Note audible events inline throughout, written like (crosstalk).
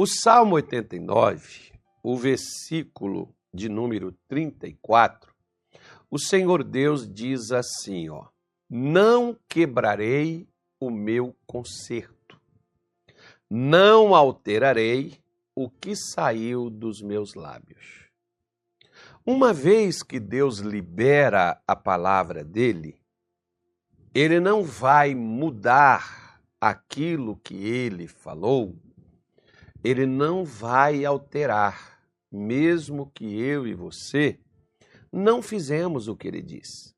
O Salmo 89, o versículo de número 34, o Senhor Deus diz assim, ó: Não quebrarei o meu conserto, não alterarei o que saiu dos meus lábios. Uma vez que Deus libera a palavra dele, ele não vai mudar aquilo que ele falou, ele não vai alterar, mesmo que eu e você não fizemos o que ele diz.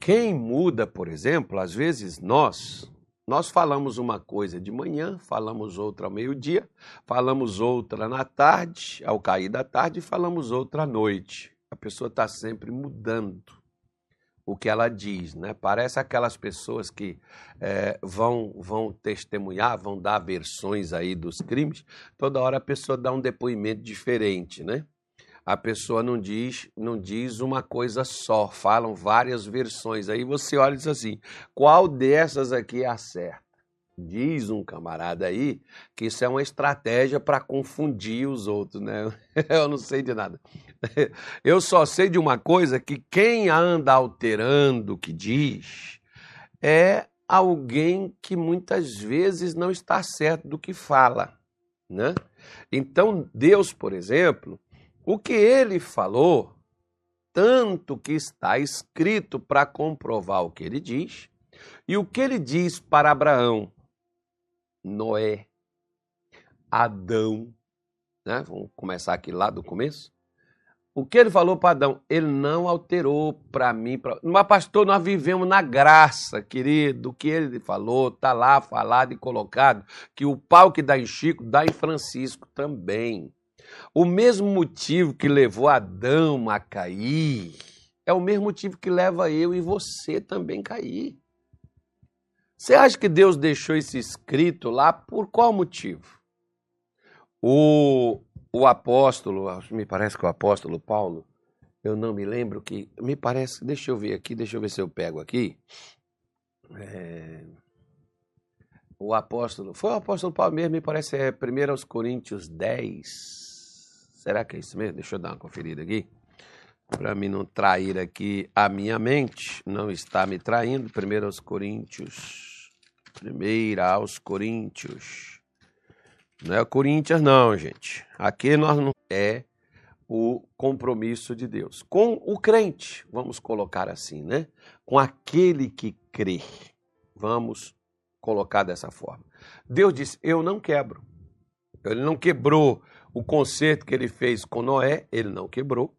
Quem muda, por exemplo, às vezes nós, nós falamos uma coisa de manhã, falamos outra ao meio-dia, falamos outra na tarde, ao cair da tarde, falamos outra à noite. A pessoa está sempre mudando o que ela diz, né? Parece aquelas pessoas que é, vão, vão testemunhar, vão dar versões aí dos crimes, toda hora a pessoa dá um depoimento diferente, né? A pessoa não diz, não diz uma coisa só, falam várias versões. Aí você olha e diz assim: qual dessas aqui é a certa? Diz um camarada aí que isso é uma estratégia para confundir os outros, né? (laughs) Eu não sei de nada. (laughs) Eu só sei de uma coisa que quem anda alterando o que diz é alguém que muitas vezes não está certo do que fala, né? Então, Deus, por exemplo, o que ele falou, tanto que está escrito para comprovar o que ele diz, e o que ele diz para Abraão, Noé, Adão, né? Vamos começar aqui lá do começo. O que ele falou para Adão, ele não alterou para mim. Pra... Mas, pastor, nós vivemos na graça, querido. O que ele falou está lá falado e colocado. Que o pau que dá em Chico, dá em Francisco também. O mesmo motivo que levou Adão a cair é o mesmo motivo que leva eu e você também cair. Você acha que Deus deixou isso escrito lá por qual motivo? O, o apóstolo, me parece que o apóstolo Paulo, eu não me lembro que, me parece, deixa eu ver aqui, deixa eu ver se eu pego aqui. É, o apóstolo, foi o apóstolo Paulo mesmo, me parece, é 1 Coríntios 10, Será que é isso mesmo? Deixa eu dar uma conferida aqui. Para mim não trair aqui a minha mente. Não está me traindo. Primeiro aos Coríntios. Primeira aos Coríntios. Não é Coríntios, não, gente. Aqui nós não é o compromisso de Deus. Com o crente, vamos colocar assim, né? Com aquele que crê. Vamos colocar dessa forma. Deus disse: Eu não quebro. Ele não quebrou o concerto que ele fez com Noé, ele não quebrou.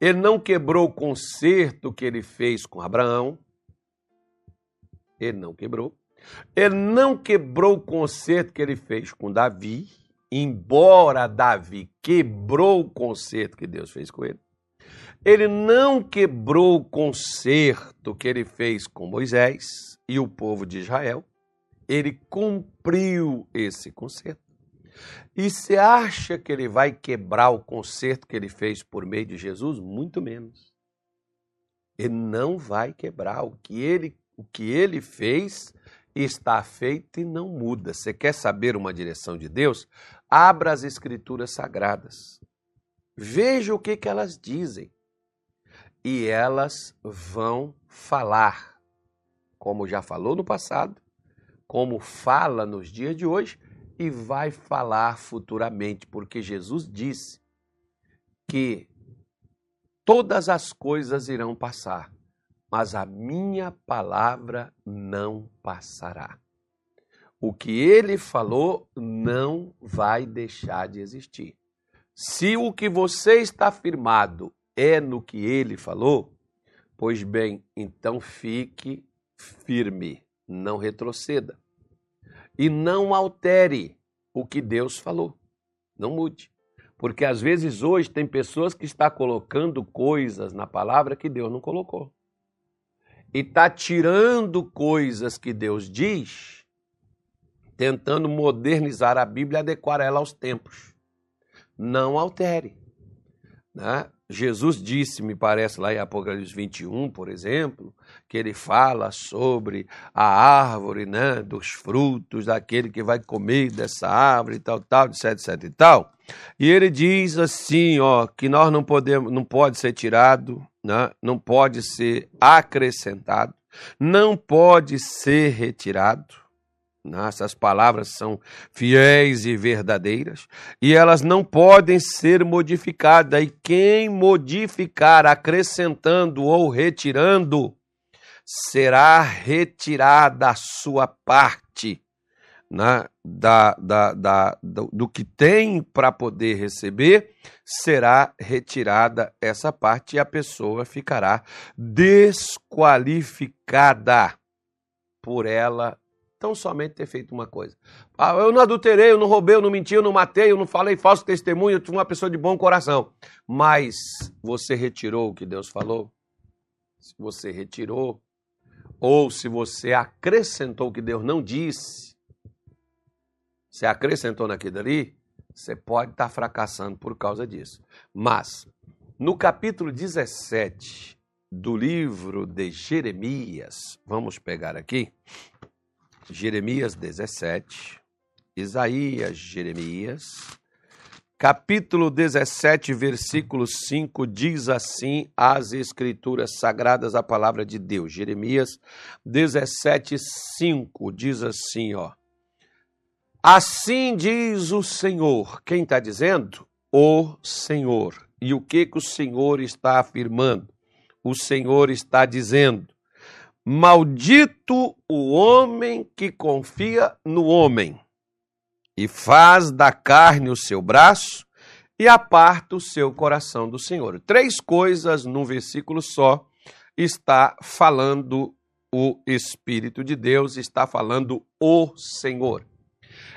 Ele não quebrou o concerto que ele fez com Abraão. Ele não quebrou. Ele não quebrou o concerto que ele fez com Davi, embora Davi quebrou o concerto que Deus fez com ele. Ele não quebrou o concerto que ele fez com Moisés e o povo de Israel. Ele cumpriu esse concerto. E você acha que ele vai quebrar o conserto que ele fez por meio de Jesus? Muito menos. Ele não vai quebrar. O que ele, o que ele fez está feito e não muda. Você quer saber uma direção de Deus? Abra as Escrituras Sagradas. Veja o que, que elas dizem. E elas vão falar, como já falou no passado, como fala nos dias de hoje e vai falar futuramente, porque Jesus disse que todas as coisas irão passar, mas a minha palavra não passará. O que ele falou não vai deixar de existir. Se o que você está afirmado é no que ele falou, pois bem, então fique firme, não retroceda e não altere o que Deus falou. Não mude. Porque às vezes hoje tem pessoas que estão colocando coisas na palavra que Deus não colocou. E está tirando coisas que Deus diz, tentando modernizar a Bíblia e adequar ela aos tempos. Não altere. Né? Jesus disse, me parece, lá em Apocalipse 21, por exemplo, que ele fala sobre a árvore, né, dos frutos, daquele que vai comer dessa árvore e tal, tal, etc, etc e tal. E ele diz assim, ó, que nós não podemos, não pode ser tirado, né, não pode ser acrescentado, não pode ser retirado. Essas palavras são fiéis e verdadeiras e elas não podem ser modificadas. E quem modificar, acrescentando ou retirando, será retirada a sua parte né, da, da, da, do, do que tem para poder receber, será retirada essa parte e a pessoa ficará desqualificada por ela tão somente ter feito uma coisa. Ah, eu não adulterei, eu não roubei, eu não menti, eu não matei, eu não falei falso testemunho, eu fui uma pessoa de bom coração. Mas você retirou o que Deus falou? Se você retirou, ou se você acrescentou o que Deus não disse, você acrescentou naquilo ali, você pode estar fracassando por causa disso. Mas, no capítulo 17 do livro de Jeremias, vamos pegar aqui, Jeremias 17, Isaías, Jeremias, capítulo 17, versículo 5, diz assim as Escrituras Sagradas, a palavra de Deus. Jeremias 17, 5 diz assim, ó. Assim diz o Senhor. Quem está dizendo? O Senhor. E o que, que o Senhor está afirmando? O Senhor está dizendo: Maldito o homem que confia no homem e faz da carne o seu braço e aparta o seu coração do Senhor. Três coisas num versículo só está falando o Espírito de Deus, está falando o Senhor.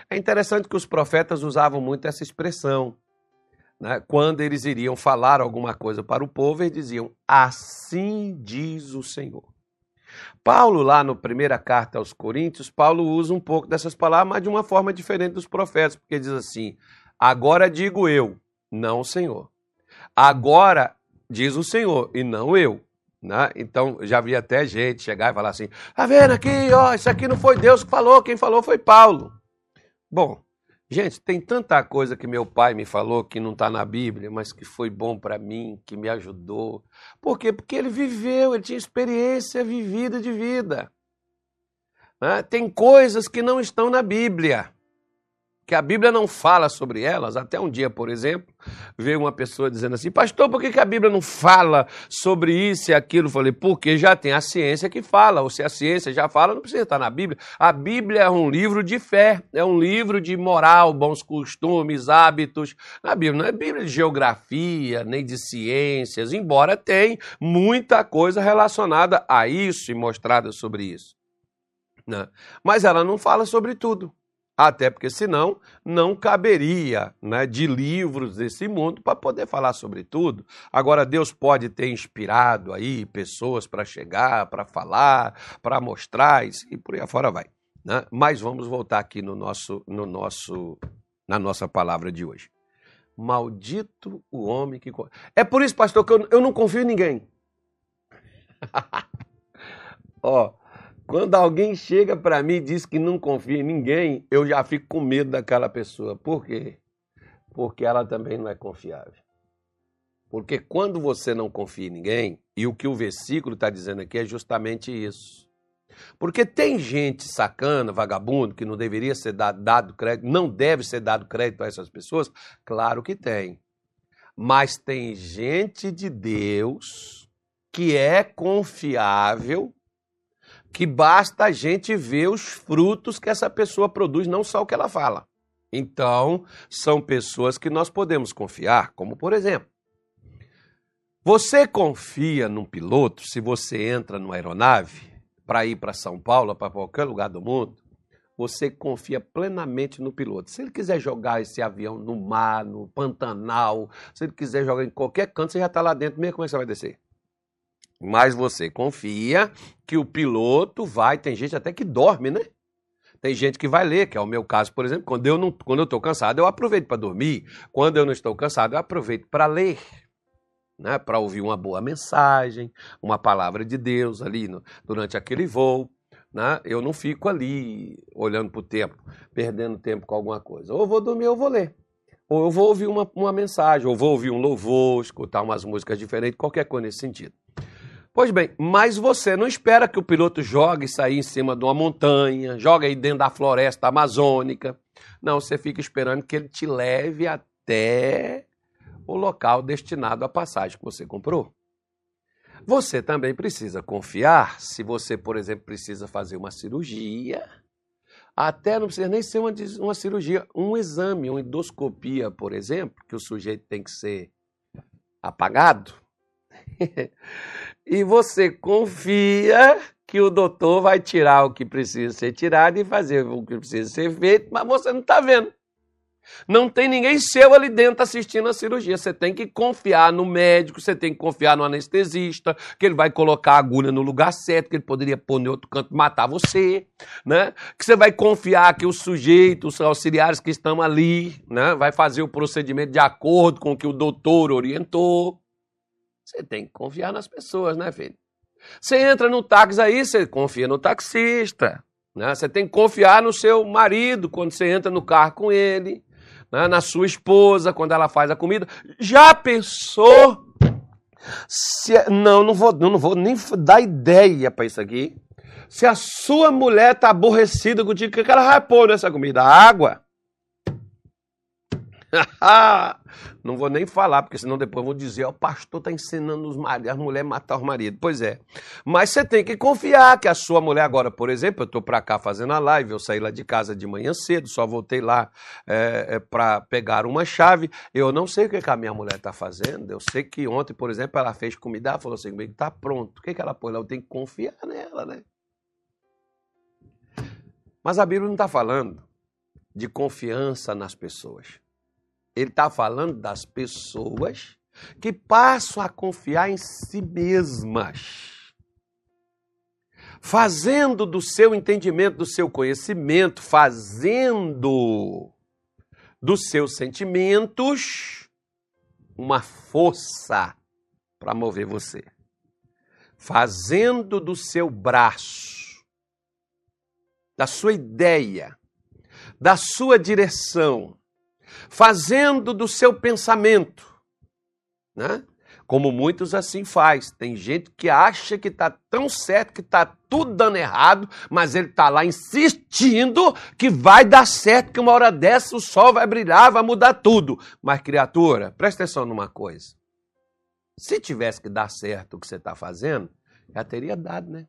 É interessante que os profetas usavam muito essa expressão. Né? Quando eles iriam falar alguma coisa para o povo, eles diziam: Assim diz o Senhor. Paulo, lá na primeira carta aos Coríntios, Paulo usa um pouco dessas palavras, mas de uma forma diferente dos profetas, porque diz assim: agora digo eu, não o Senhor. Agora diz o Senhor e não eu. Né? Então, já vi até gente chegar e falar assim: tá vendo aqui, ó, isso aqui não foi Deus que falou, quem falou foi Paulo. Bom, Gente, tem tanta coisa que meu pai me falou que não está na Bíblia, mas que foi bom para mim, que me ajudou. Por quê? Porque ele viveu, ele tinha experiência vivida de vida. Né? Tem coisas que não estão na Bíblia que a Bíblia não fala sobre elas. Até um dia, por exemplo, veio uma pessoa dizendo assim: Pastor, por que a Bíblia não fala sobre isso e aquilo? Eu falei: Porque já tem a ciência que fala. Ou se a ciência já fala, não precisa estar na Bíblia. A Bíblia é um livro de fé, é um livro de moral, bons costumes, hábitos. A Bíblia não é Bíblia de geografia, nem de ciências, embora tenha muita coisa relacionada a isso e mostrada sobre isso. Né? Mas ela não fala sobre tudo. Até porque, senão, não caberia né, de livros desse mundo para poder falar sobre tudo. Agora, Deus pode ter inspirado aí pessoas para chegar, para falar, para mostrar, e por aí afora vai. Né? Mas vamos voltar aqui no nosso, no nosso, na nossa palavra de hoje. Maldito o homem que. É por isso, pastor, que eu, eu não confio em ninguém. (laughs) Ó. Quando alguém chega para mim e diz que não confia em ninguém, eu já fico com medo daquela pessoa. Por quê? Porque ela também não é confiável. Porque quando você não confia em ninguém, e o que o versículo está dizendo aqui é justamente isso. Porque tem gente sacana, vagabundo, que não deveria ser dado, dado crédito, não deve ser dado crédito a essas pessoas? Claro que tem. Mas tem gente de Deus que é confiável que basta a gente ver os frutos que essa pessoa produz, não só o que ela fala. Então, são pessoas que nós podemos confiar, como por exemplo, você confia num piloto se você entra numa aeronave para ir para São Paulo, para qualquer lugar do mundo? Você confia plenamente no piloto. Se ele quiser jogar esse avião no mar, no Pantanal, se ele quiser jogar em qualquer canto, você já está lá dentro mesmo. Como é que você vai descer? Mas você confia que o piloto vai. Tem gente até que dorme, né? Tem gente que vai ler, que é o meu caso, por exemplo. Quando eu não, quando eu estou cansado, eu aproveito para dormir. Quando eu não estou cansado, eu aproveito para ler. né, para ouvir uma boa mensagem, uma palavra de Deus ali no, durante aquele voo. Né? Eu não fico ali olhando para o tempo, perdendo tempo com alguma coisa. Ou vou dormir ou vou ler. Ou eu vou ouvir uma, uma mensagem, ou vou ouvir um louvor, escutar umas músicas diferentes, qualquer coisa nesse sentido. Pois bem, mas você não espera que o piloto jogue saia em cima de uma montanha, jogue aí dentro da floresta amazônica. Não, você fica esperando que ele te leve até o local destinado à passagem que você comprou. Você também precisa confiar se você, por exemplo, precisa fazer uma cirurgia. Até não precisa nem ser uma, uma cirurgia, um exame, uma endoscopia, por exemplo, que o sujeito tem que ser apagado. (laughs) e você confia que o doutor vai tirar o que precisa ser tirado e fazer o que precisa ser feito, mas você não está vendo. Não tem ninguém seu ali dentro assistindo a cirurgia. Você tem que confiar no médico, você tem que confiar no anestesista, que ele vai colocar a agulha no lugar certo, que ele poderia pôr em outro canto matar você, né? Que você vai confiar que o sujeito, os auxiliares que estão ali, né, vai fazer o procedimento de acordo com o que o doutor orientou. Você tem que confiar nas pessoas, né, filho? Você entra no táxi aí, você confia no taxista. Né? Você tem que confiar no seu marido quando você entra no carro com ele né, na sua esposa quando ela faz a comida. Já pensou? Se, não, não vou, não vou nem dar ideia para isso aqui. Se a sua mulher está aborrecida contigo, o que ela vai pôr nessa comida? Água? (laughs) não vou nem falar, porque senão depois vou dizer, o pastor está ensinando os maridos, as mulheres matar os maridos. Pois é. Mas você tem que confiar que a sua mulher agora, por exemplo, eu estou para cá fazendo a live, eu saí lá de casa de manhã cedo, só voltei lá é, é, para pegar uma chave. Eu não sei o que, que a minha mulher está fazendo. Eu sei que ontem, por exemplo, ela fez comida, ela falou assim comigo, está pronto. O que, que ela pôs lá? Eu tenho que confiar nela, né? Mas a Bíblia não está falando de confiança nas pessoas. Ele está falando das pessoas que passam a confiar em si mesmas, fazendo do seu entendimento, do seu conhecimento, fazendo dos seus sentimentos uma força para mover você, fazendo do seu braço, da sua ideia, da sua direção, fazendo do seu pensamento, né? Como muitos assim faz. Tem gente que acha que está tão certo, que está tudo dando errado, mas ele está lá insistindo que vai dar certo, que uma hora dessa o sol vai brilhar, vai mudar tudo. Mas, criatura, presta atenção numa coisa. Se tivesse que dar certo o que você está fazendo, já teria dado, né?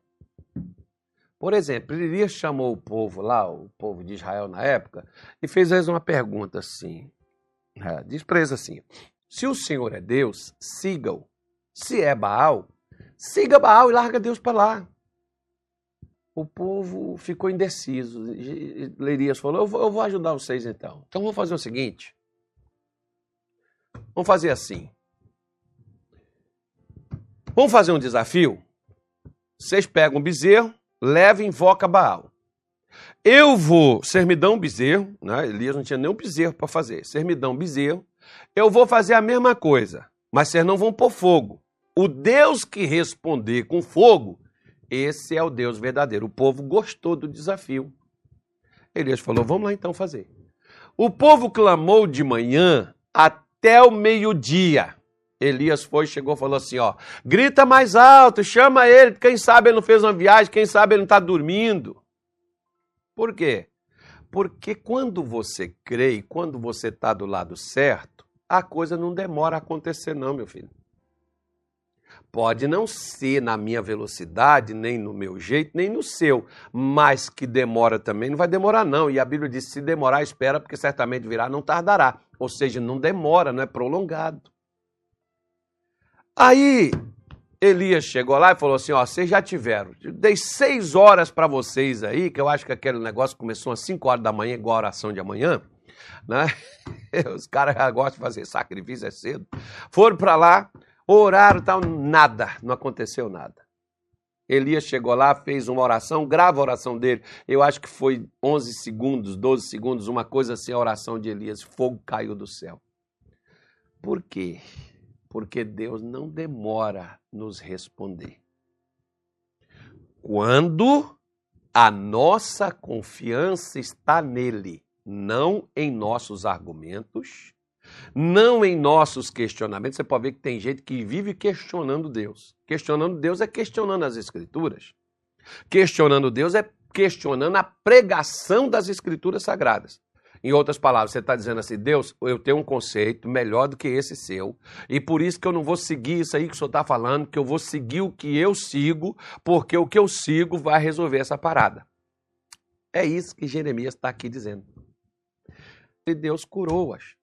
Por exemplo, Elias chamou o povo lá, o povo de Israel na época, e fez eles uma pergunta assim. É, diz para eles assim: se o Senhor é Deus, siga-o. Se é Baal, siga Baal e larga Deus para lá. O povo ficou indeciso. Elias falou: eu vou, eu vou ajudar vocês então. Então vamos fazer o seguinte: vamos fazer assim. Vamos fazer um desafio? Vocês pegam um bezerro, leva e invoca Baal. Eu vou, ser me dão um bezerro, né? Elias não tinha nenhum bezerro para fazer. Ser me dão um bezerro, eu vou fazer a mesma coisa, mas vocês não vão pôr fogo. O Deus que responder com fogo, esse é o Deus verdadeiro. O povo gostou do desafio. Elias falou: vamos lá então fazer. O povo clamou de manhã até o meio-dia. Elias foi, chegou falou assim: ó, grita mais alto, chama ele, quem sabe ele não fez uma viagem, quem sabe ele não está dormindo. Por quê? Porque quando você crê e quando você está do lado certo, a coisa não demora a acontecer, não, meu filho. Pode não ser na minha velocidade, nem no meu jeito, nem no seu, mas que demora também, não vai demorar, não. E a Bíblia diz: se demorar, espera, porque certamente virá, não tardará. Ou seja, não demora, não é prolongado. Aí Elias chegou lá e falou assim: Ó, vocês já tiveram. Dei seis horas para vocês aí, que eu acho que aquele negócio começou às cinco horas da manhã, igual a oração de amanhã. Né? (laughs) Os caras gostam de fazer sacrifício, é cedo. Foram para lá, oraram tal, nada, não aconteceu nada. Elias chegou lá, fez uma oração, grava a oração dele. Eu acho que foi 11 segundos, 12 segundos, uma coisa assim, a oração de Elias. Fogo caiu do céu. Por quê? Porque Deus não demora nos responder. Quando a nossa confiança está nele, não em nossos argumentos, não em nossos questionamentos. Você pode ver que tem gente que vive questionando Deus. Questionando Deus é questionando as Escrituras. Questionando Deus é questionando a pregação das Escrituras Sagradas. Em outras palavras, você está dizendo assim: Deus, eu tenho um conceito melhor do que esse seu, e por isso que eu não vou seguir isso aí que o senhor está falando, que eu vou seguir o que eu sigo, porque o que eu sigo vai resolver essa parada. É isso que Jeremias está aqui dizendo. E Deus curou-as.